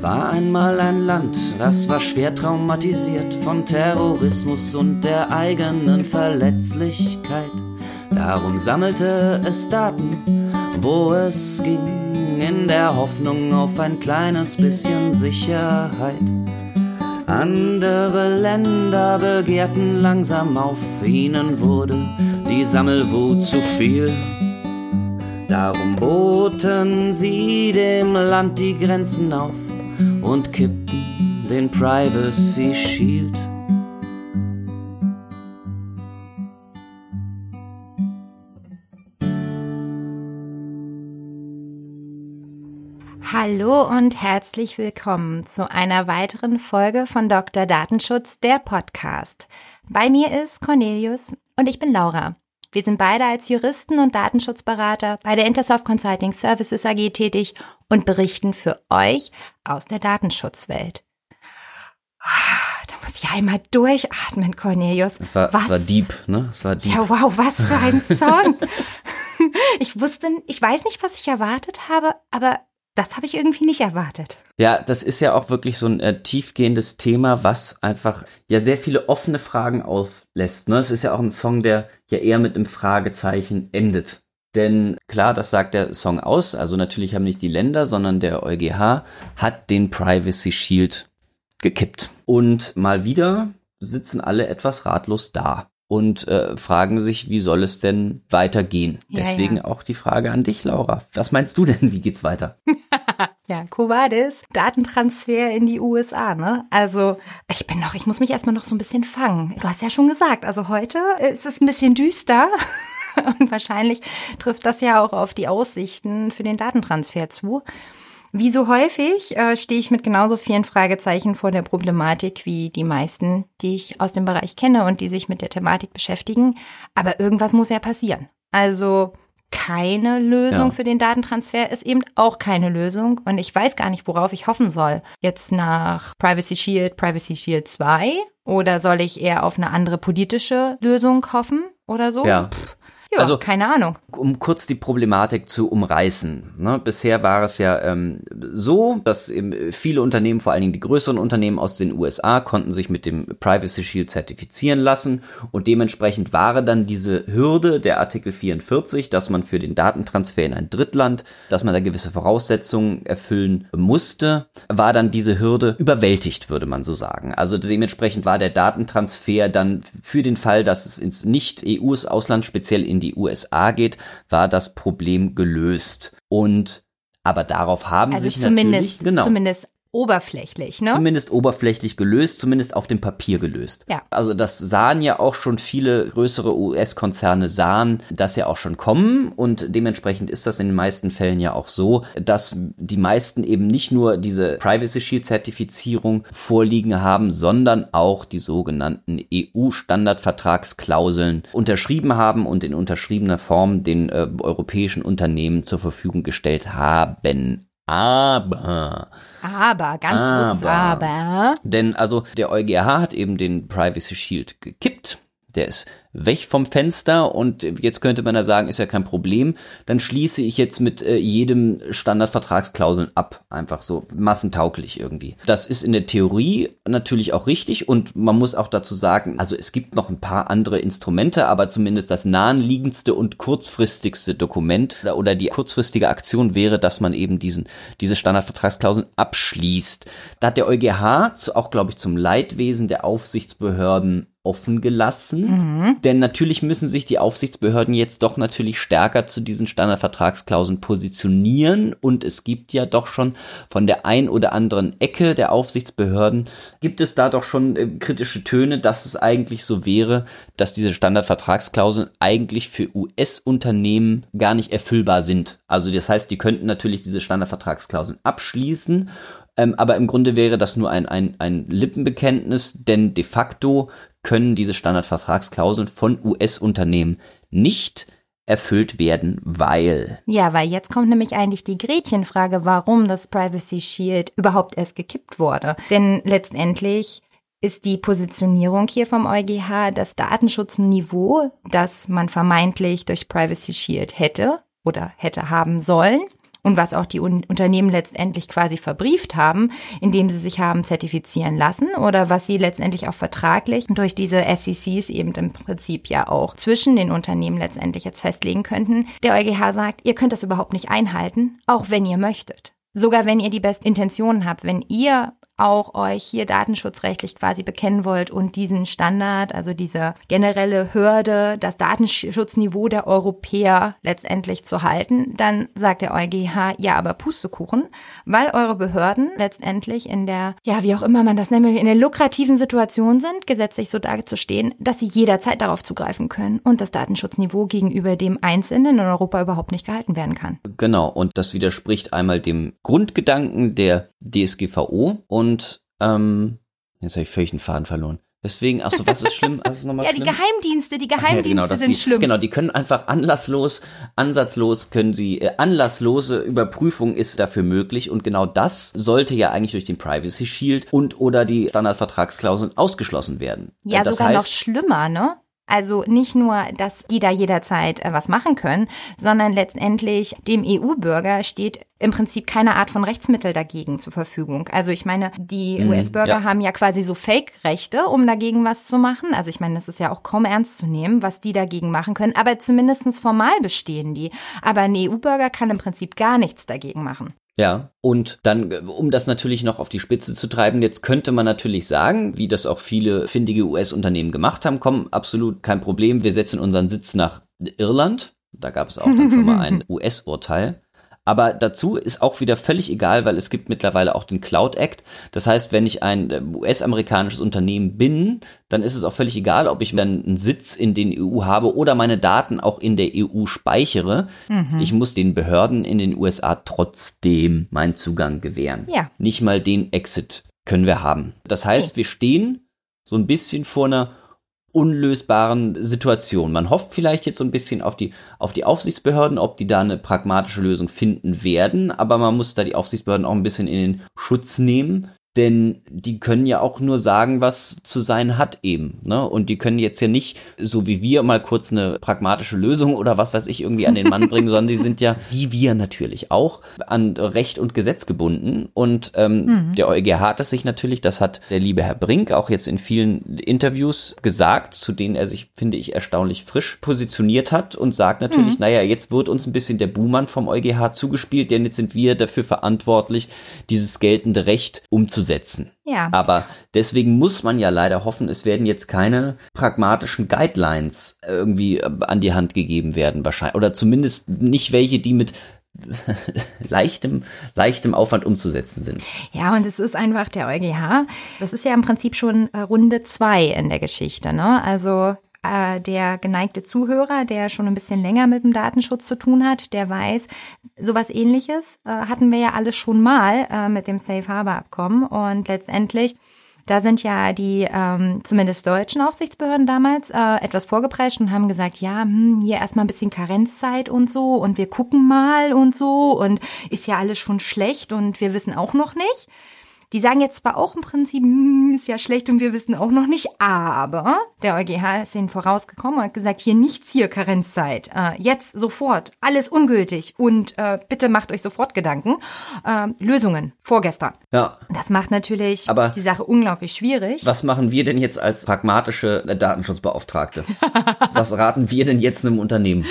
Es war einmal ein Land, das war schwer traumatisiert von Terrorismus und der eigenen Verletzlichkeit. Darum sammelte es Daten, wo es ging, in der Hoffnung auf ein kleines bisschen Sicherheit. Andere Länder begehrten langsam auf, ihnen wurde die Sammelwut zu viel. Darum boten sie dem Land die Grenzen auf und kippten den Privacy Shield. Hallo und herzlich willkommen zu einer weiteren Folge von Dr. Datenschutz, der Podcast. Bei mir ist Cornelius und ich bin Laura. Wir sind beide als Juristen und Datenschutzberater bei der Intersoft Consulting Services AG tätig und berichten für euch aus der Datenschutzwelt. Da muss ich einmal durchatmen, Cornelius. Es war, was? es war deep, ne? Es war deep. Ja, wow, was für ein Song. ich wusste, ich weiß nicht, was ich erwartet habe, aber das habe ich irgendwie nicht erwartet. Ja, das ist ja auch wirklich so ein äh, tiefgehendes Thema, was einfach ja sehr viele offene Fragen auflässt. Ne? Es ist ja auch ein Song, der ja eher mit einem Fragezeichen endet. Denn klar, das sagt der Song aus. Also natürlich haben nicht die Länder, sondern der EuGH hat den Privacy Shield gekippt. Und mal wieder sitzen alle etwas ratlos da und äh, fragen sich, wie soll es denn weitergehen? Ja, Deswegen ja. auch die Frage an dich, Laura. Was meinst du denn, wie geht's weiter? Ja, Covadis, Datentransfer in die USA, ne? Also, ich bin noch, ich muss mich erstmal noch so ein bisschen fangen. Du hast ja schon gesagt, also heute ist es ein bisschen düster. Und wahrscheinlich trifft das ja auch auf die Aussichten für den Datentransfer zu. Wie so häufig äh, stehe ich mit genauso vielen Fragezeichen vor der Problematik wie die meisten, die ich aus dem Bereich kenne und die sich mit der Thematik beschäftigen. Aber irgendwas muss ja passieren. Also keine Lösung Ja. für den Datentransfer ist eben auch keine Lösung. Und ich weiß gar nicht, worauf ich hoffen soll. Jetzt nach Privacy Shield, Privacy Shield 2? Oder soll ich eher auf eine andere politische Lösung hoffen oder so? Ja. Pff, ja, Also- keine Ahnung. um kurz die Problematik zu umreißen. Ne? Bisher war es ja ähm, so, dass viele Unternehmen, vor allen Dingen die größeren Unternehmen aus den USA, konnten sich mit dem Privacy Shield zertifizieren lassen und dementsprechend war dann diese Hürde der Artikel 44, dass man für den Datentransfer in ein Drittland, dass man da gewisse Voraussetzungen erfüllen musste, war dann diese Hürde überwältigt, würde man so sagen. Also dementsprechend war der Datentransfer dann für den Fall, dass es ins Nicht-EU-Ausland, speziell in die USA geht, war das Problem gelöst. Und aber darauf haben Also sich zumindest, natürlich genau zumindest oberflächlich, ne? zumindest oberflächlich gelöst, zumindest auf dem Papier gelöst. Ja. Also das sahen ja auch schon viele größere US-Konzerne sahen das ja auch schon kommen und dementsprechend ist das in den meisten Fällen ja auch so, dass die meisten eben nicht nur diese Privacy Shield Zertifizierung vorliegen haben, sondern auch die sogenannten EU-Standardvertragsklauseln unterschrieben haben und in unterschriebener Form den äh, europäischen Unternehmen zur Verfügung gestellt haben. Aber Aber, ganz großes Aber. Aber. denn also der EuGH hat eben den Privacy Shield gekippt. Der ist weg vom Fenster und jetzt könnte man da sagen, ist ja kein Problem. Dann schließe ich jetzt mit äh, jedem Standardvertragsklauseln ab. Einfach so massentauglich irgendwie. Das ist in der Theorie natürlich auch richtig und man muss auch dazu sagen, also es gibt noch ein paar andere Instrumente, aber zumindest das naheliegendste und kurzfristigste Dokument oder, die kurzfristige Aktion wäre, dass man eben diesen, diese Standardvertragsklauseln abschließt. Da hat der EuGH auch, glaube ich, zum Leidwesen der Aufsichtsbehörden offen gelassen. Denn natürlich müssen sich die Aufsichtsbehörden jetzt doch natürlich stärker zu diesen Standardvertragsklauseln positionieren. Und es gibt ja doch schon von der ein oder anderen Ecke der Aufsichtsbehörden, gibt es da doch schon äh, kritische Töne, dass es eigentlich so wäre, dass diese Standardvertragsklauseln eigentlich für US-Unternehmen gar nicht erfüllbar sind. Also das heißt, die könnten natürlich diese Standardvertragsklauseln abschließen. Ähm, aber im Grunde wäre das nur ein, ein, ein Lippenbekenntnis, denn de facto können diese Standardvertragsklauseln von US-Unternehmen nicht erfüllt werden, weil. Ja, weil jetzt kommt nämlich eigentlich die Gretchenfrage, warum das Privacy Shield überhaupt erst gekippt wurde. Denn letztendlich ist die Positionierung hier vom EuGH das Datenschutzniveau, das man vermeintlich durch Privacy Shield hätte oder hätte haben sollen. Und was auch die Un Unternehmen letztendlich quasi verbrieft haben, indem sie sich haben zertifizieren lassen oder was sie letztendlich auch vertraglich durch diese SECs eben im Prinzip ja auch zwischen den Unternehmen letztendlich jetzt festlegen könnten. Der EuGH sagt, ihr könnt das überhaupt nicht einhalten, auch wenn ihr möchtet. Sogar wenn ihr die besten Intentionen habt, wenn ihr auch euch hier datenschutzrechtlich quasi bekennen wollt und diesen Standard, also diese generelle Hürde, das Datenschutzniveau der Europäer letztendlich zu halten, dann sagt der EuGH, ja, aber Pustekuchen, weil eure Behörden letztendlich in der, ja, wie auch immer man das nennt, in der lukrativen Situation sind, gesetzlich so dazustehen, dass sie jederzeit darauf zugreifen können und das Datenschutzniveau gegenüber dem Einzelnen in Europa überhaupt nicht gehalten werden kann. Genau, und das widerspricht einmal dem Grundgedanken der DSGVO und und ähm, jetzt habe ich völlig den Faden verloren. Deswegen, achso, was ist schlimm? Was ist nochmal ja, schlimm? die Geheimdienste, die Geheimdienste ja, genau, sind die, schlimm. Genau, die können einfach anlasslos, ansatzlos können sie, äh, anlasslose Überprüfung ist dafür möglich und genau das sollte ja eigentlich durch den Privacy Shield und oder die Standardvertragsklauseln ausgeschlossen werden. Ja, das sogar heißt, noch schlimmer, ne? Also nicht nur, dass die da jederzeit äh, was machen können, sondern letztendlich dem EU-Bürger steht im Prinzip keine Art von Rechtsmittel dagegen zur Verfügung. Also ich meine, die mhm, US-Bürger ja. haben ja quasi so Fake-Rechte, um dagegen was zu machen. Also ich meine, das ist ja auch kaum ernst zu nehmen, was die dagegen machen können. Aber zumindestens formal bestehen die. Aber ein EU-Bürger kann im Prinzip gar nichts dagegen machen. Ja, und dann, um das natürlich noch auf die Spitze zu treiben, jetzt könnte man natürlich sagen, wie das auch viele findige US-Unternehmen gemacht haben, komm, absolut kein Problem, wir setzen unseren Sitz nach Irland. Da gab es auch dann schon mal ein US-Urteil. Aber dazu ist auch wieder völlig egal, weil es gibt mittlerweile auch den Cloud Act. Das heißt, wenn ich ein äh, US-amerikanisches Unternehmen bin, dann ist es auch völlig egal, ob ich dann einen Sitz in den EU habe oder meine Daten auch in der EU speichere. Mhm. Ich muss den Behörden in den USA trotzdem meinen Zugang gewähren. Ja. Nicht mal den Exit können wir haben. Das heißt, okay. wir stehen so ein bisschen vor einer unlösbaren Situation. Man hofft vielleicht jetzt so ein bisschen auf die, auf die Aufsichtsbehörden, ob die da eine pragmatische Lösung finden werden, aber man muss da die Aufsichtsbehörden auch ein bisschen in den Schutz nehmen, denn die können ja auch nur sagen, was zu sein hat eben. Ne? Und die können jetzt ja nicht, so wie wir, mal kurz eine pragmatische Lösung oder was weiß ich irgendwie an den Mann bringen, sondern die sind ja, wie wir natürlich auch, an Recht und Gesetz gebunden. Und ähm, mhm. der EuGH hat es sich natürlich, das hat der liebe Herr Brink auch jetzt in vielen Interviews gesagt, zu denen er sich, finde ich, erstaunlich frisch positioniert hat und sagt natürlich, mhm. naja, jetzt wird uns ein bisschen der Buhmann vom EuGH zugespielt, denn jetzt sind wir dafür verantwortlich, dieses geltende Recht umzusetzen umzusetzen. Ja. Aber deswegen muss man ja leider hoffen, es werden jetzt keine pragmatischen Guidelines irgendwie äh, an die Hand gegeben werden, wahrscheinlich. Oder zumindest nicht welche, die mit leichtem, leichtem Aufwand umzusetzen sind. Ja, und es ist einfach der EuGH. Das ist ja im Prinzip schon äh, Runde zwei in der Geschichte. Ne? Also äh, der geneigte Zuhörer, der schon ein bisschen länger mit dem Datenschutz zu tun hat, der weiß, sowas ähnliches äh, hatten wir ja alles schon mal äh, mit dem Safe Harbor Abkommen und letztendlich da sind ja die ähm, zumindest deutschen Aufsichtsbehörden damals äh, etwas vorgeprescht und haben gesagt, ja, hm, hier erstmal ein bisschen Karenzzeit und so und wir gucken mal und so und ist ja alles schon schlecht und wir wissen auch noch nicht. Die sagen jetzt zwar auch im Prinzip, hm, ist ja schlecht und wir wissen auch noch nicht, aber der EuGH ist ihnen vorausgekommen und hat gesagt, hier nichts hier, Karenzzeit. Äh, jetzt sofort, alles ungültig und äh, bitte macht euch sofort Gedanken. Äh, Lösungen, vorgestern. Ja. Das macht natürlich aber die Sache unglaublich schwierig. Was machen wir denn jetzt als pragmatische Datenschutzbeauftragte? was raten wir denn jetzt einem Unternehmen?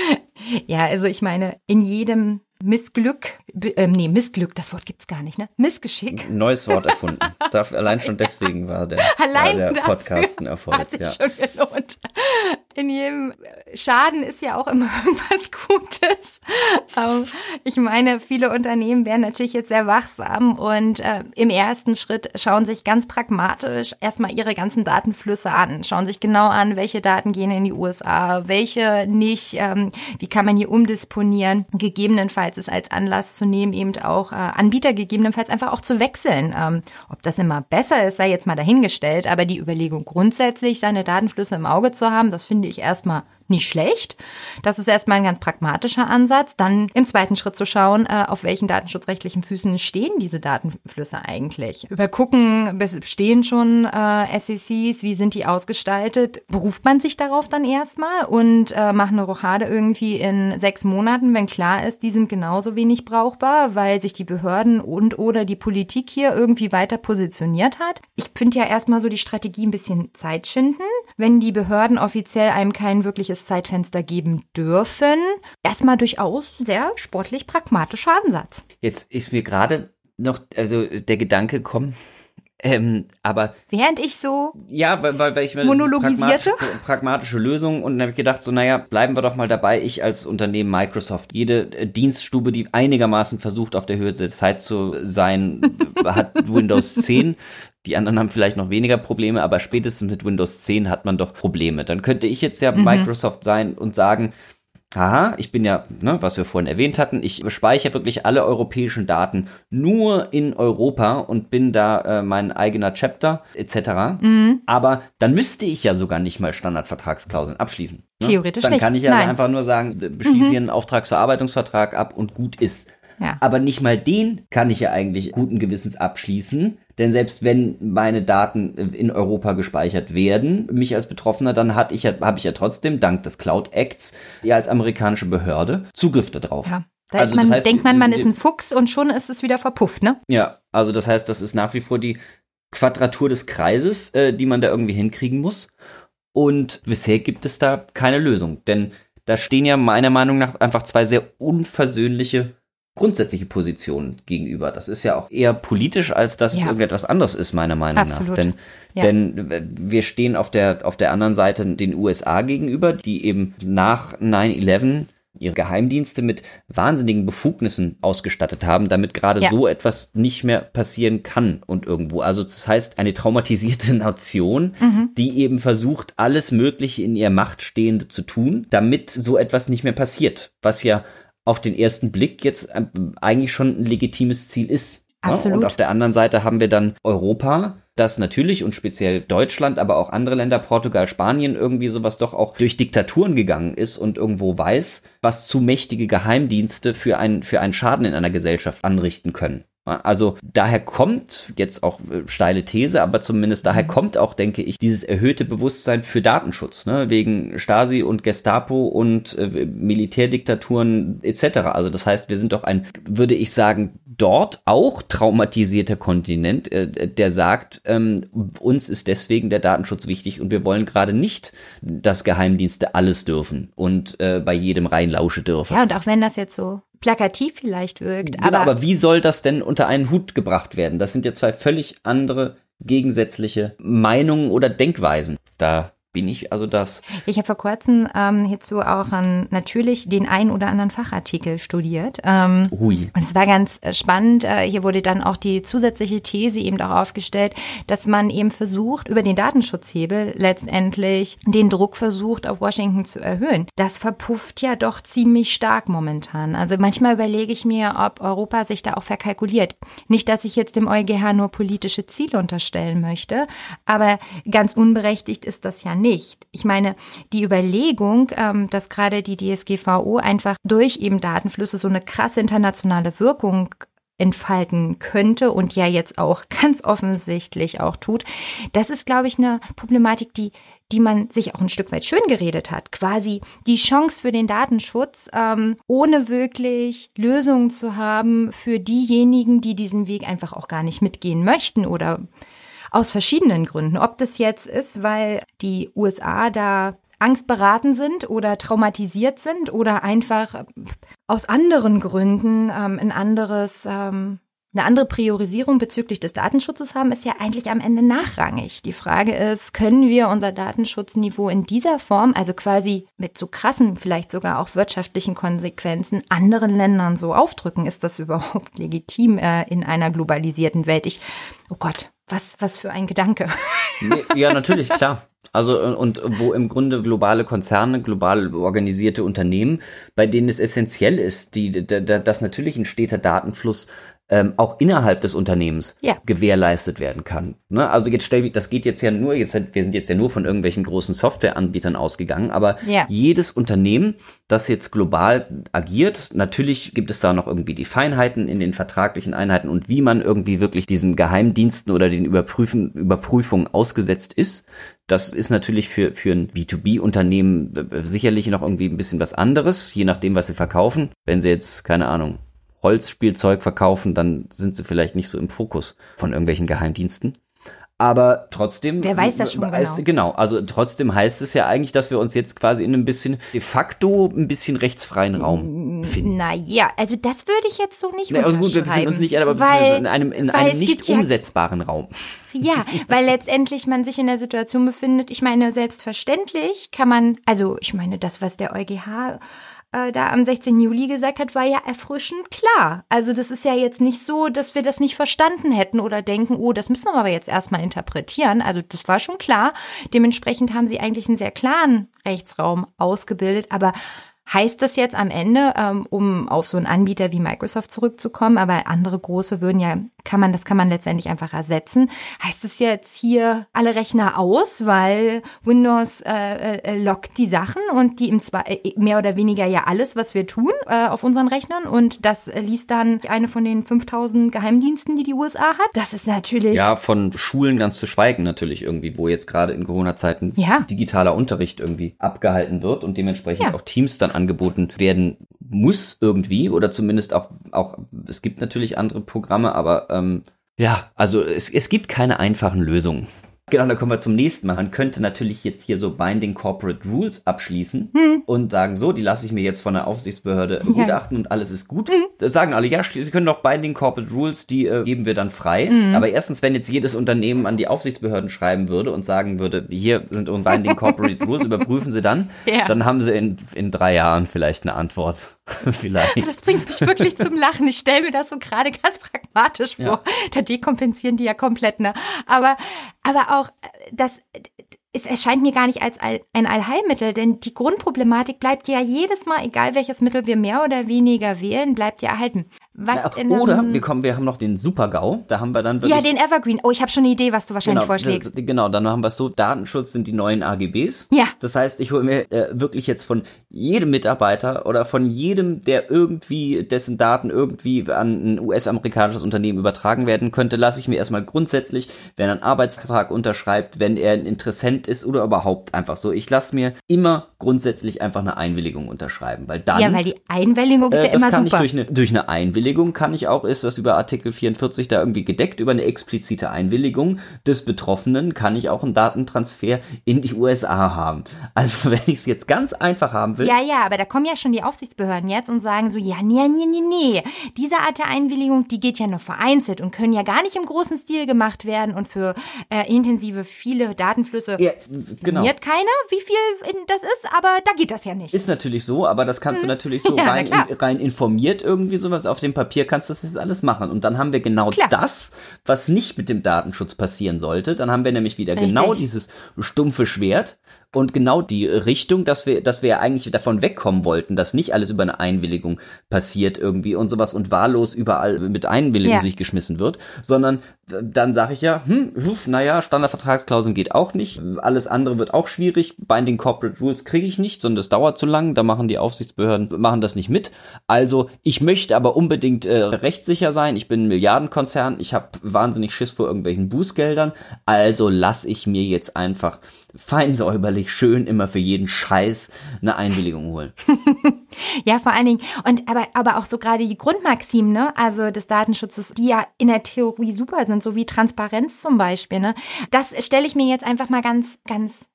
Ja, also ich meine, in jedem Missglück, äh, nee, Missglück, das Wort gibt's gar nicht, ne? Missgeschick. Neues Wort erfunden. Darf, allein schon deswegen war der, allein war der Podcast ein Erfolg. Hat sich ja. schon gelohnt. In jedem Schaden ist ja auch immer irgendwas Gutes. Ähm, ich meine, viele Unternehmen wären natürlich jetzt sehr wachsam und äh, im ersten Schritt schauen sich ganz pragmatisch erstmal ihre ganzen Datenflüsse an, schauen sich genau an, welche Daten gehen in die USA, welche nicht, ähm, wie kann man hier umdisponieren, gegebenenfalls es als Anlass zu nehmen, eben auch äh, Anbieter gegebenenfalls einfach auch zu wechseln. Ähm, ob das immer besser ist, sei jetzt mal dahingestellt, aber die Überlegung grundsätzlich, seine Datenflüsse im Auge zu haben, das finde ich erstmal nicht schlecht. Das ist erstmal ein ganz pragmatischer Ansatz. Dann im zweiten Schritt zu schauen, äh, auf welchen datenschutzrechtlichen Füßen stehen diese Datenflüsse eigentlich. Übergucken, bestehen schon äh, SECs, wie sind die ausgestaltet? Beruft man sich darauf dann erstmal und äh, macht eine Rochade irgendwie in sechs Monaten, wenn klar ist, die sind genauso wenig brauchbar, weil sich die Behörden und oder die Politik hier irgendwie weiter positioniert hat. Ich finde ja erstmal so die Strategie ein bisschen Zeit schinden, wenn die Behörden offiziell einem kein wirkliches Zeitfenster geben dürfen. Erstmal durchaus sehr sportlich pragmatischer Ansatz. Jetzt ist mir gerade noch, also der Gedanke kommen, ähm, aber während ich so ja, weil, weil, weil ich monologisierte pragmatische, pragmatische Lösung und dann habe ich gedacht so naja bleiben wir doch mal dabei. Ich als Unternehmen Microsoft jede äh, Dienststube, die einigermaßen versucht auf der Höhe der Zeit zu sein, hat Windows 10. Die anderen haben vielleicht noch weniger Probleme, aber spätestens mit Windows 10 hat man doch Probleme. Dann könnte ich jetzt ja mhm. Microsoft sein und sagen, Haha, ich bin ja, ne, was wir vorhin erwähnt hatten, ich speichere wirklich alle europäischen Daten nur in Europa und bin da äh, mein eigener Chapter etc. Mhm. Aber dann müsste ich ja sogar nicht mal Standardvertragsklauseln abschließen. Ne? Theoretisch dann nicht. Dann kann ich ja also einfach nur sagen, beschließe mhm. einen Auftragsverarbeitungsvertrag ab und gut ist. Ja. Aber nicht mal den kann ich ja eigentlich guten Gewissens abschließen. Denn selbst wenn meine Daten in Europa gespeichert werden, mich als Betroffener, dann hatte ich ja, habe ich ja trotzdem dank des Cloud Acts ja als amerikanische Behörde Zugriff darauf. Ja. Da also man, das heißt, denkt man, man ist ein Fuchs und schon ist es wieder verpufft, ne? Ja, also das heißt, das ist nach wie vor die Quadratur des Kreises, äh, die man da irgendwie hinkriegen muss. Und bisher gibt es da keine Lösung, denn da stehen ja meiner Meinung nach einfach zwei sehr unversöhnliche grundsätzliche Position gegenüber. Das ist ja auch eher politisch, als dass ja. es irgendetwas anderes ist, meiner Meinung Absolut. nach. Denn, ja. denn wir stehen auf der, auf der anderen Seite den USA gegenüber, die eben nach 9-11 ihre Geheimdienste mit wahnsinnigen Befugnissen ausgestattet haben, damit gerade ja. so etwas nicht mehr passieren kann und irgendwo. Also das heißt, eine traumatisierte Nation, mhm. die eben versucht, alles Mögliche in ihr Macht Stehende zu tun, damit so etwas nicht mehr passiert. Was ja auf den ersten Blick jetzt äh, eigentlich schon ein legitimes Ziel ist. Absolut. Und auf der anderen Seite haben wir dann Europa, das natürlich und speziell Deutschland, aber auch andere Länder, Portugal, Spanien, irgendwie sowas doch auch durch Diktaturen gegangen ist und irgendwo weiß, was zu mächtige Geheimdienste für, ein, für einen Schaden in einer Gesellschaft anrichten können. Also daher kommt jetzt auch äh, steile These, aber zumindest daher mhm. kommt auch, denke ich, dieses erhöhte Bewusstsein für Datenschutz, ne? wegen Stasi und Gestapo und äh, Militärdiktaturen etc. Also das heißt, wir sind doch ein, würde ich sagen, dort auch traumatisierter Kontinent, äh, der sagt, ähm, uns ist deswegen der Datenschutz wichtig und wir wollen gerade nicht, dass Geheimdienste alles dürfen und äh, bei jedem reinlauschen dürfen. Ja, und auch wenn das jetzt so plakativ vielleicht wirkt. Genau, aber, aber wie soll das denn unter einen Hut gebracht werden? Das sind ja zwei völlig andere gegensätzliche Meinungen oder Denkweisen. Da bin ich also das. Ich habe vor kurzem ähm, hierzu auch ähm, natürlich den ein oder anderen Fachartikel studiert. Ähm, Ui. Und es war ganz äh, spannend. Äh, hier wurde dann auch die zusätzliche These eben auch aufgestellt, dass man eben versucht, über den Datenschutzhebel letztendlich den Druck versucht, auf Washington zu erhöhen. Das verpufft ja doch ziemlich stark momentan. Also manchmal überlege ich mir, ob Europa sich da auch verkalkuliert. Nicht, dass ich jetzt dem EuGH nur politische Ziele unterstellen möchte, aber ganz unberechtigt ist das ja nicht. Ich meine, die Überlegung, ähm, dass gerade die DSGVO einfach durch eben Datenflüsse so eine krasse internationale Wirkung entfalten könnte und ja jetzt auch ganz offensichtlich auch tut. Das ist, glaube ich, eine Problematik, die, die man sich auch ein Stück weit schön geredet hat. Quasi die Chance für den Datenschutz, ähm, ohne wirklich Lösungen zu haben für diejenigen, die diesen Weg einfach auch gar nicht mitgehen möchten oder aus verschiedenen Gründen. Ob das jetzt ist, weil die USA da angstberaten sind oder traumatisiert sind oder einfach aus anderen Gründen ähm, ein anderes, ähm, eine andere Priorisierung bezüglich des Datenschutzes haben, ist ja eigentlich am Ende nachrangig. Die Frage ist, können wir unser Datenschutzniveau in dieser Form, also quasi mit so krassen, vielleicht sogar auch wirtschaftlichen Konsequenzen, anderen Ländern so aufdrücken? Ist das überhaupt legitim äh, in einer globalisierten Welt? Ich, oh Gott, Was, was für ein Gedanke. Nee, ja, natürlich, klar. Also und wo im Grunde globale Konzerne, global organisierte Unternehmen, bei denen es essentiell ist, die, dass natürlich ein steter Datenfluss ähm, auch innerhalb des Unternehmens ja. gewährleistet werden kann. Ne? Also jetzt stell, das geht jetzt ja nur, jetzt wir sind jetzt ja nur von irgendwelchen großen Softwareanbietern ausgegangen, aber ja. jedes Unternehmen, das jetzt global agiert, natürlich gibt es da noch irgendwie die Feinheiten in den vertraglichen Einheiten und wie man irgendwie wirklich diesen Geheimdiensten oder den Überprüfen, Überprüfungen ausgesetzt ist. Das ist natürlich für, für ein B2B-Unternehmen äh, sicherlich noch irgendwie ein bisschen was anderes, je nachdem, was sie verkaufen. Wenn sie jetzt, keine Ahnung, Holzspielzeug verkaufen, dann sind sie vielleicht nicht so im Fokus von irgendwelchen Geheimdiensten. Aber trotzdem. Wer weiß das schon heißt, genau. Genau, also trotzdem heißt es ja eigentlich, dass wir uns jetzt quasi in einem bisschen, de facto ein bisschen rechtsfreien Raum befinden. Naja, also das würde ich jetzt so nicht nee, also gut, wir befinden uns nicht, aber weil, in einem, in einem nicht umsetzbaren ja, Raum. Ja, weil letztendlich man sich in der Situation befindet, ich meine, selbstverständlich kann man, also ich meine, das, was der EuGH äh, da am 16. Juli gesagt hat, war ja erfrischend klar. Also das ist ja jetzt nicht so, dass wir das nicht verstanden hätten oder denken, oh, das müssen wir aber jetzt erstmal interpretieren. Also das war schon klar. Dementsprechend haben sie eigentlich einen sehr klaren Rechtsraum ausgebildet, aber Heißt das jetzt am Ende, ähm, um auf so einen Anbieter wie Microsoft zurückzukommen, aber andere große würden ja, kann man, das kann man letztendlich einfach ersetzen. Heißt das jetzt hier alle Rechner aus, weil Windows äh, äh, lockt die Sachen und die im zwei, äh, mehr oder weniger ja alles, was wir tun äh, auf unseren Rechnern und das liest dann eine von den 5000 Geheimdiensten, die die USA hat. Das ist natürlich. Ja, von Schulen ganz zu schweigen natürlich irgendwie, wo jetzt gerade in Corona-Zeiten ja. digitaler Unterricht irgendwie abgehalten wird und dementsprechend ja. auch Teams dann angeboten werden muss irgendwie oder zumindest auch, auch es gibt natürlich andere Programme, aber ähm, ja, also es, es gibt keine einfachen Lösungen. Genau, dann kommen wir zum nächsten Mal. Man könnte natürlich jetzt hier so Binding Corporate Rules abschließen hm. und sagen, so, die lasse ich mir jetzt von der Aufsichtsbehörde ja. gutachten und alles ist gut. Hm. Da sagen alle, ja, sie können doch Binding Corporate Rules, die äh, geben wir dann frei. Hm. Aber erstens, wenn jetzt jedes Unternehmen an die Aufsichtsbehörden schreiben würde und sagen würde, hier sind unsere Binding Corporate Rules, überprüfen sie dann, ja. dann haben sie in, in drei Jahren vielleicht eine Antwort. vielleicht. Das bringt mich wirklich zum Lachen. Ich stelle mir das so gerade ganz pragmatisch vor. Ja. Da dekompensieren die ja komplett, ne? Aber, aber auch, äh, das, es erscheint mir gar nicht als ein Allheilmittel, denn die Grundproblematik bleibt ja jedes Mal, egal welches Mittel wir mehr oder weniger wählen, bleibt ja erhalten. Was ja, oder wir kommen, wir haben noch den Super-GAU, da haben wir dann wirklich, Ja, den Evergreen. Oh, ich habe schon eine Idee, was du wahrscheinlich genau, vorschlägst. Das, genau, dann haben wir es so, Datenschutz sind die neuen AGBs. Ja. Das heißt, ich hole mir äh, wirklich jetzt von jedem Mitarbeiter oder von jedem, der irgendwie, dessen Daten irgendwie an ein US-amerikanisches Unternehmen übertragen werden könnte, lasse ich mir erstmal grundsätzlich, wenn er einen Arbeitsvertrag unterschreibt, wenn er ein Interessent ist oder überhaupt einfach so, ich lasse mir immer grundsätzlich einfach eine Einwilligung unterschreiben, weil dann... Ja, weil die Einwilligung ist äh, ja immer kann super. Ich durch, eine, durch eine Einwilligung Einwilligung kann ich auch, ist das über Artikel 44 da irgendwie gedeckt, über eine explizite Einwilligung des Betroffenen kann ich auch einen Datentransfer in die USA haben. Also wenn ich es jetzt ganz einfach haben will. Ja, ja, aber da kommen ja schon die Aufsichtsbehörden jetzt und sagen so, ja, nee, nee, nee, nee. Diese Art der Einwilligung, die geht ja nur vereinzelt und können ja gar nicht im großen Stil gemacht werden und für äh, intensive viele Datenflüsse ja, genau. keiner, wie viel das ist, aber da geht das ja nicht. Ist natürlich so, aber das kannst hm. du natürlich so ja, rein, in, rein informiert irgendwie sowas auf dem Papier kannst du das jetzt alles machen. Und dann haben wir genau Klar. das, was nicht mit dem Datenschutz passieren sollte. Dann haben wir nämlich wieder Richtig. genau dieses stumpfe Schwert und genau die Richtung, dass wir, dass wir eigentlich davon wegkommen wollten, dass nicht alles über eine Einwilligung passiert irgendwie und sowas und wahllos überall mit Einwilligung ja. sich geschmissen wird, sondern dann sage ich ja, hm, naja, Standardvertragsklauseln geht auch nicht, alles andere wird auch schwierig, Binding Corporate Rules kriege ich nicht, sondern das dauert zu lang, da machen die Aufsichtsbehörden, machen das nicht mit. Also ich möchte aber unbedingt äh, rechtssicher sein, ich bin ein Milliardenkonzern, ich habe wahnsinnig Schiss vor irgendwelchen Bußgeldern, also lass ich mir jetzt einfach fein säuberlich schön immer für jeden Scheiß eine Einwilligung holen. ja, vor allen Dingen. Und aber, aber auch so gerade die Grundmaximen, ne, also des Datenschutzes, die ja in der Theorie super sind, so wie Transparenz zum Beispiel, ne. Das stelle ich mir jetzt einfach mal ganz, ganz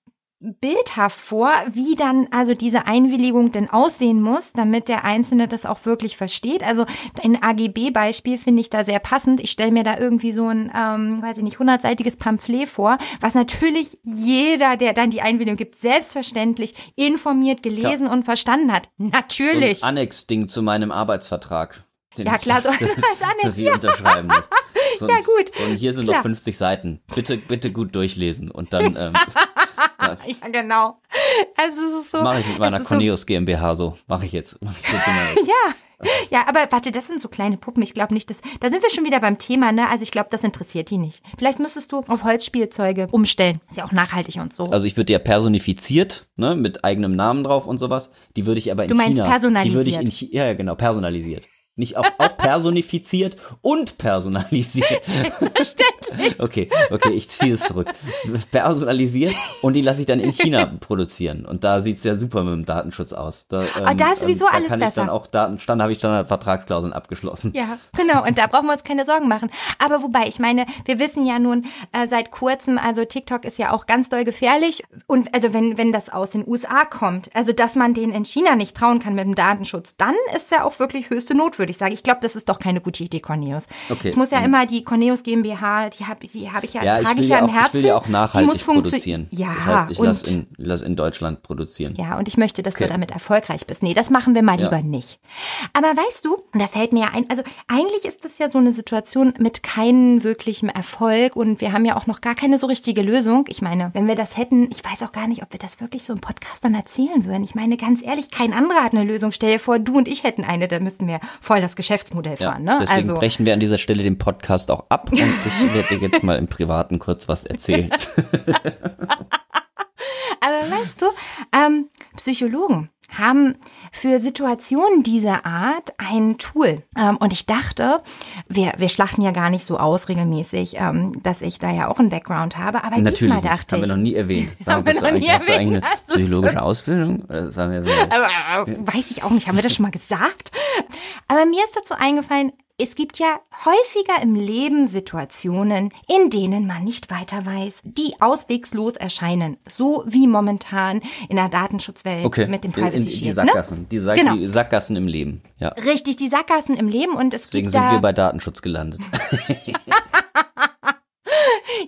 bildhaft vor, wie dann also diese Einwilligung denn aussehen muss, damit der Einzelne das auch wirklich versteht. Also ein AGB-Beispiel finde ich da sehr passend. Ich stelle mir da irgendwie so ein, ähm, weiß ich nicht, hundertseitiges Pamphlet vor, was natürlich jeder, der dann die Einwilligung gibt, selbstverständlich informiert, gelesen Klar. und verstanden hat. Natürlich. So Annex-Ding zu meinem Arbeitsvertrag. Ja, klar, so das, als Annex, dass sie unterschreiben muss. So, Ja, gut. Und hier sind Klar. noch 50 Seiten. Bitte, bitte gut durchlesen. Und dann ähm, ja, genau. Also es ist so. mache ich mit meiner ist so Corneus GmbH so. Mache ich jetzt. Mach ich so Dinge. Ja. Ja, aber warte, das sind so kleine Puppen. Ich glaube nicht, dass. Da sind wir schon wieder beim Thema, ne? Also ich glaube, das interessiert die nicht. Vielleicht müsstest du auf Holzspielzeuge umstellen. Ist ja auch nachhaltig und so. Also ich würde ja personifiziert, ne, mit eigenem Namen drauf und sowas. Die würde ich aber in Du meinst China. Die würde ich in personalisiert. Chi ja, ja, genau, personalisiert. Nicht auch, auch personifiziert und personalisiert. Verständlich. Okay, okay, ich ziehe es zurück. Personalisiert und die lasse ich dann in China produzieren. Und da sieht's ja super mit dem Datenschutz aus. Da, ähm, Ah, da ist sowieso da alles kann ich besser. dann auch Daten, Stand habe ich dann Vertragsklauseln abgeschlossen. Ja, genau. Und da brauchen wir uns keine Sorgen machen. Aber wobei, ich meine, wir wissen ja nun äh, seit kurzem, also TikTok ist ja auch ganz doll gefährlich. Und also wenn, wenn das aus den USA kommt, also dass man denen in China nicht trauen kann mit dem Datenschutz, dann ist ja auch wirklich höchste Not, ich sagen. Ich glaube, das ist doch keine gute Idee, Corneus. Okay. Ich muss ja Mhm. immer die Corneus GmbH, die habe hab ich ja, Ja, ich trage will ich ja ja im auch, Herzen. ich will ja auch die nachhaltig muss produzieren. Ja, das heißt, ich und lass in, lass in Deutschland produzieren. ja, und ich möchte, dass du Okay. damit erfolgreich bist. Nee, das machen wir mal Ja. lieber nicht. Aber weißt du, und da fällt mir ja ein, also eigentlich ist das ja so eine Situation mit keinem wirklichen Erfolg und wir haben ja auch noch gar keine so richtige Lösung. Ich meine, wenn wir das hätten, ich weiß auch gar nicht, ob wir das wirklich so im Podcast dann erzählen würden. Ich meine, ganz ehrlich, kein anderer hat eine Lösung. Stell dir vor, du und ich hätten eine, da müssten wir voll das Geschäftsmodell Ja, fahren, ne? deswegen Also, brechen wir an dieser Stelle den Podcast auch ab und ich werde dir jetzt mal im Privaten kurz was erzählen. Aber weißt du, ähm, Psychologen haben für Situationen dieser Art ein Tool. Ähm, und ich dachte, wir, wir schlachten ja gar nicht so aus regelmäßig, ähm, dass ich da ja auch einen Background habe. Aber Natürlich, diesmal dachte haben wir ich. noch nie erwähnt. Haben wir noch nie hast du erwähnt. eine psychologische Ausbildung? Haben wir so Aber, äh, weiß ich auch nicht, haben wir das schon mal gesagt? Aber mir ist dazu eingefallen, es gibt ja häufiger im Leben Situationen, in denen man nicht weiter weiß, die auswegslos erscheinen. So wie momentan in der Datenschutzwelt okay. mit dem Privacy in, die Shield. Ne? Sackgassen. Die, Sack, Genau. die Sackgassen im Leben. Ja. Richtig, die Sackgassen im Leben und es Deswegen gibt sind wir bei Datenschutz gelandet.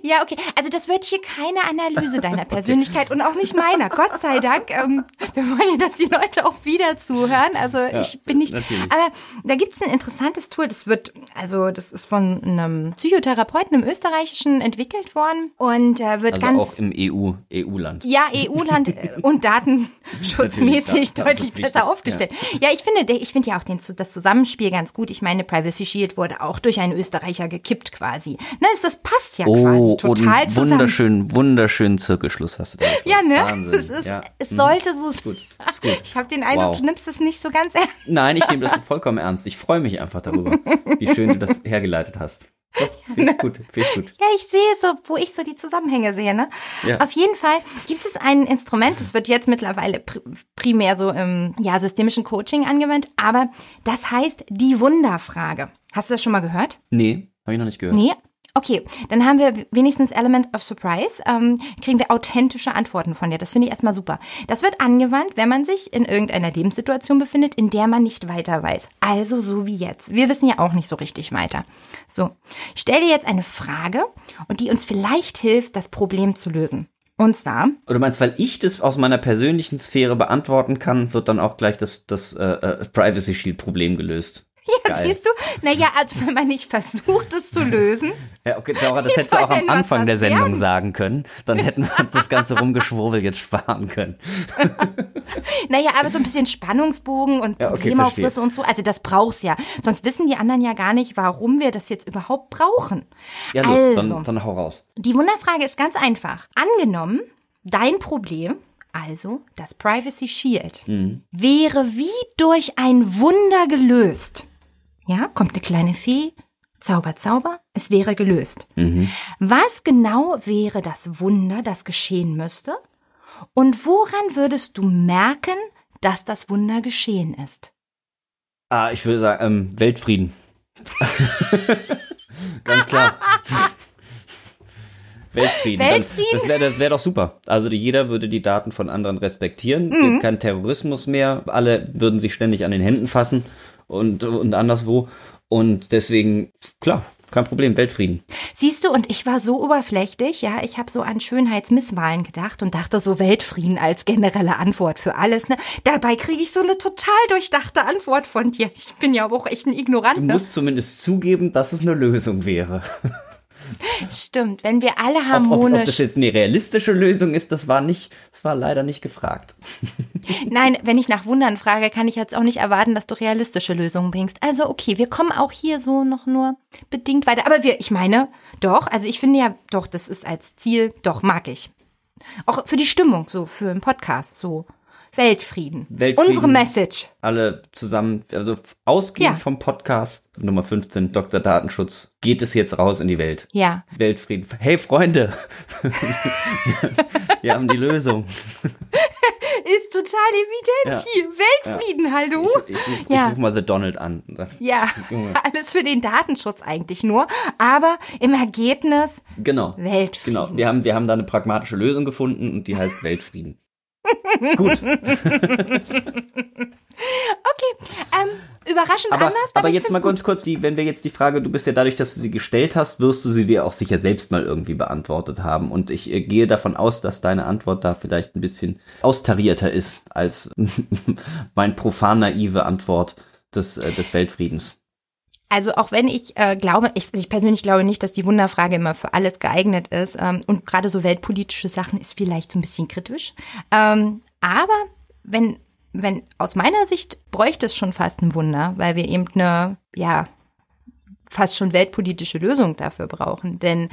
ja okay, also das wird hier keine Analyse deiner Persönlichkeit und auch nicht meiner, Gott sei Dank. Ähm, wir wollen ja, dass die Leute auch wieder zuhören, also ich bin nicht, natürlich. aber da gibt's ein interessantes Tool, das wird, also das ist von einem Psychotherapeuten im Österreichischen entwickelt worden und äh, wird Also ganz auch im EU, EU-Land. Ja, EU-Land äh, und datenschutzmäßig das deutlich wichtig, besser aufgestellt. Ja, ich finde, ich finde ja auch den, das Zusammenspiel ganz gut. Ich meine, Privacy Shield wurde auch durch einen Österreicher gekippt quasi. Ne, das, das passt ja quasi Oh, total und zusammen. wunderschön, wunderschönen Zirkelschluss hast du da. Ja, ne? Wahnsinn. Es, ist, ja. es Mhm. sollte so Ist gut, ist gut. Ich habe den Eindruck, Wow. du nimmst es nicht so ganz ernst. Nein, ich nehme das vollkommen ernst. Ich freue mich einfach darüber, wie schön du das hergeleitet hast. Doch, Finde ich gut, finde ich gut. Ja, ich sehe so, wo ich so die Zusammenhänge sehe. Ne? Ja. Auf jeden Fall gibt es ein Instrument, das wird jetzt mittlerweile pr primär so im ja, systemischen Coaching angewendet, aber das heißt die Wunderfrage. Hast du das schon mal gehört? Nee, habe ich noch nicht gehört. Nee? Okay, dann haben wir wenigstens Element of Surprise, ähm, kriegen wir authentische Antworten von dir. Das finde ich erstmal super. Das wird angewandt, wenn man sich in irgendeiner Lebenssituation befindet, in der man nicht weiter weiß. Also so wie jetzt. Wir wissen ja auch nicht so richtig weiter. So, ich stelle dir jetzt eine Frage und die uns vielleicht hilft, das Problem zu lösen. Und zwar, Oder meinst, weil ich das aus meiner persönlichen Sphäre beantworten kann, wird dann auch gleich das, das äh, äh, Privacy Shield Problem gelöst. Ja, Geil. siehst du, naja, also wenn man nicht versucht, es zu lösen, Ja, okay, Laura, das hättest du auch am Anfang der Sendung werden? sagen können. Dann hätten wir uns das ganze Rumgeschwurbel jetzt sparen können. Naja, aber so ein bisschen Spannungsbogen und Ja, okay, Problemaufrisse und so, also das brauchst ja. Sonst wissen die anderen ja gar nicht, warum wir das jetzt überhaupt brauchen. Ja, los, also, dann, dann hau raus. die Wunderfrage ist ganz einfach. Angenommen, dein Problem, also das Privacy Shield, wäre wie durch ein Wunder gelöst. Ja, kommt eine kleine Fee, Zauber, Zauber, es wäre gelöst. Was genau wäre das Wunder, das geschehen müsste? Und woran würdest du merken, dass das Wunder geschehen ist? Ah, ich würde sagen, ähm, Weltfrieden. Ganz klar. Weltfrieden. Dann- Weltfrieden? Das wäre wär doch super. Also jeder würde die Daten von anderen respektieren. Mhm. Gibt kein Terrorismus mehr. Alle würden sich ständig an den Händen fassen und, und anderswo. Und deswegen, klar, kein Problem, Weltfrieden. Siehst du, und ich war so oberflächlich, ja, ich habe so an Schönheitsmisswahlen gedacht und dachte so Weltfrieden als generelle Antwort für alles. Ne? Dabei kriege ich so eine total durchdachte Antwort von dir. Ich bin ja aber auch echt ein Ignorant. Du ne? musst zumindest zugeben, dass es eine Lösung wäre. Stimmt, wenn wir alle Ob, ob, harmonisch. ob das jetzt eine realistische Lösung ist, das war nicht, das war leider nicht gefragt. Nein, wenn ich nach Wundern frage, kann ich jetzt auch nicht erwarten, dass du realistische Lösungen bringst. Also okay, wir kommen auch hier so noch nur bedingt weiter. Aber wir, ich meine, doch, also ich finde ja, doch, das ist als Ziel, doch, mag ich. Auch für die Stimmung, so für einen Podcast, so Weltfrieden. Weltfrieden. Unsere Message. Alle zusammen, also ausgehend Ja. vom Podcast Nummer 15, Dr. Datenschutz, geht es jetzt raus in die Welt. Ja. Weltfrieden. Hey Freunde, wir haben die Lösung. Ist total evident Ja. hier. Weltfrieden, hallo? Ich, ich, ich, Ja. ich ruf mal The Donald an. Ja, alles für den Datenschutz eigentlich nur. Aber im Ergebnis Genau. Weltfrieden. Genau. Wir haben, wir haben da eine pragmatische Lösung gefunden und die heißt Weltfrieden. Gut. Ähm, überraschend Aber, anders. aber ich jetzt mal find's ganz kurz, die, wenn wir jetzt die Frage, du bist ja dadurch, dass du sie gestellt hast, wirst du sie dir auch sicher selbst mal irgendwie beantwortet haben. Und ich äh, gehe davon aus, dass deine Antwort da vielleicht ein bisschen austarierter ist als mein profan naive Antwort des, äh, des Weltfriedens. Also auch wenn ich äh, glaube, ich, ich persönlich glaube nicht, dass die Wunderfrage immer für alles geeignet ist. Ähm, und gerade so weltpolitische Sachen ist vielleicht so ein bisschen kritisch. Ähm, aber wenn, wenn aus meiner Sicht bräuchte es schon fast ein Wunder, weil wir eben eine, ja, fast schon weltpolitische Lösung dafür brauchen. Denn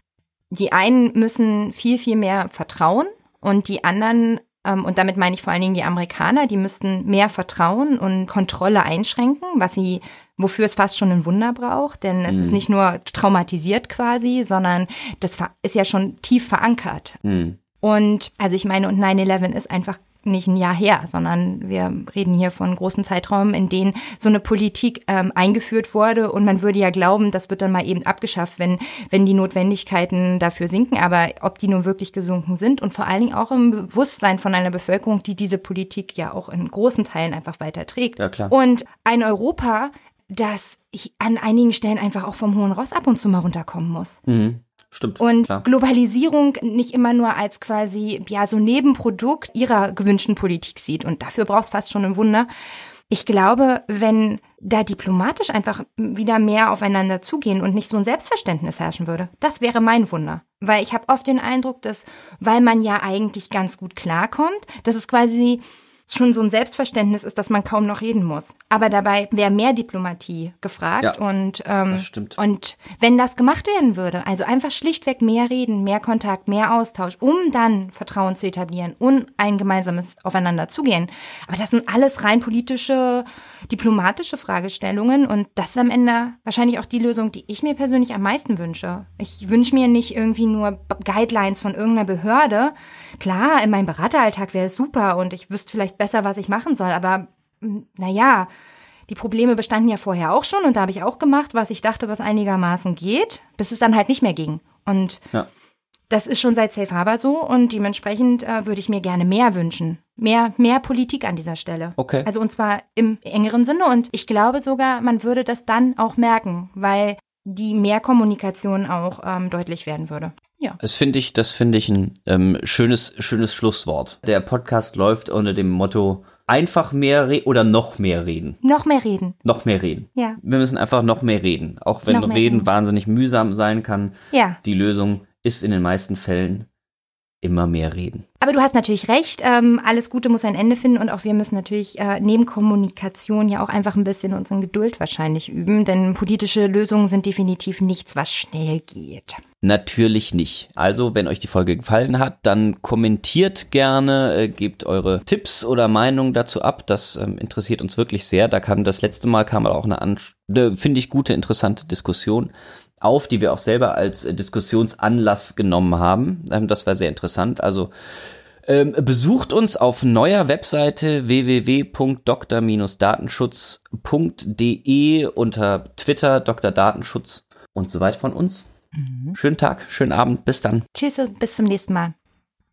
die einen müssen viel, viel mehr vertrauen und die anderen, und damit meine ich vor allen Dingen die Amerikaner, die müssten mehr Vertrauen und Kontrolle einschränken, was sie, wofür es fast schon ein Wunder braucht. Denn es ist nicht nur traumatisiert quasi, sondern das ist ja schon tief verankert. Hm. Und also ich meine, und 9-11 ist einfach nicht ein Jahr her, sondern wir reden hier von großen Zeitraum, in denen so eine Politik ähm, eingeführt wurde und man würde ja glauben, das wird dann mal eben abgeschafft, wenn, wenn die Notwendigkeiten dafür sinken, aber ob die nun wirklich gesunken sind und vor allen Dingen auch im Bewusstsein von einer Bevölkerung, die diese Politik ja auch in großen Teilen einfach weiterträgt. Ja, klar. Und ein Europa, das an einigen Stellen einfach auch vom hohen Ross ab und zu mal runterkommen muss. Mhm. Stimmt. Und klar. Globalisierung nicht immer nur als quasi, ja, so Nebenprodukt ihrer gewünschten Politik sieht. Und dafür brauchst fast schon ein Wunder. Ich glaube, wenn da diplomatisch einfach wieder mehr aufeinander zugehen und nicht so ein Selbstverständnis herrschen würde, das wäre mein Wunder. Weil ich habe oft den Eindruck, dass, weil man ja eigentlich ganz gut klarkommt, dass es quasi schon so ein Selbstverständnis ist, dass man kaum noch reden muss. Aber dabei wäre mehr Diplomatie gefragt Ja, und ähm, das stimmt. und wenn das gemacht werden würde, also einfach schlichtweg mehr reden, mehr Kontakt, mehr Austausch, um dann Vertrauen zu etablieren und ein gemeinsames Aufeinander zugehen. Aber das sind alles rein politische, diplomatische Fragestellungen und das ist am Ende wahrscheinlich auch die Lösung, die ich mir persönlich am meisten wünsche. Ich wünsche mir nicht irgendwie nur Guidelines von irgendeiner Behörde. Klar, in meinem Berateralltag wäre es super und ich wüsste vielleicht besser, was ich machen soll, aber naja, die Probleme bestanden ja vorher auch schon und da habe ich auch gemacht, was ich dachte, was einigermaßen geht, bis es dann halt nicht mehr ging. Und Ja. das ist schon seit Safe Harbor so und dementsprechend äh, würde ich mir gerne mehr wünschen. Mehr, mehr Politik an dieser Stelle. Okay. Also und zwar im engeren Sinne und ich glaube sogar, man würde das dann auch merken, weil die Mehrkommunikation auch ähm, deutlich werden würde. Ja. Das finde ich, das finde ich ein ähm, schönes, schönes Schlusswort. Der Podcast läuft unter dem Motto einfach mehr oder noch mehr reden. Noch mehr reden. Noch mehr reden. Ja. Wir müssen einfach noch mehr reden. Auch wenn Reden reden. wahnsinnig mühsam sein kann. Ja. Die Lösung ist in den meisten Fällen immer mehr reden. Aber du hast natürlich recht, ähm, alles Gute muss ein Ende finden und auch wir müssen natürlich äh, neben Kommunikation ja auch einfach ein bisschen unsere Geduld wahrscheinlich üben, denn politische Lösungen sind definitiv nichts, was schnell geht. Natürlich nicht. Also, wenn euch die Folge gefallen hat, dann kommentiert gerne, äh, gebt eure Tipps oder Meinungen dazu ab. Das ähm, interessiert uns wirklich sehr. Da kam das letzte Mal kam auch eine, eine finde ich, gute, interessante Diskussion auf, die wir auch selber als äh, Diskussionsanlass genommen haben. Ähm, das war sehr interessant. Also ähm, besucht uns auf neuer Webseite www.dr-datenschutz.de unter Twitter Dr. Datenschutz und soweit von uns. Schönen Tag, schönen Abend, bis dann. Tschüss und bis zum nächsten Mal.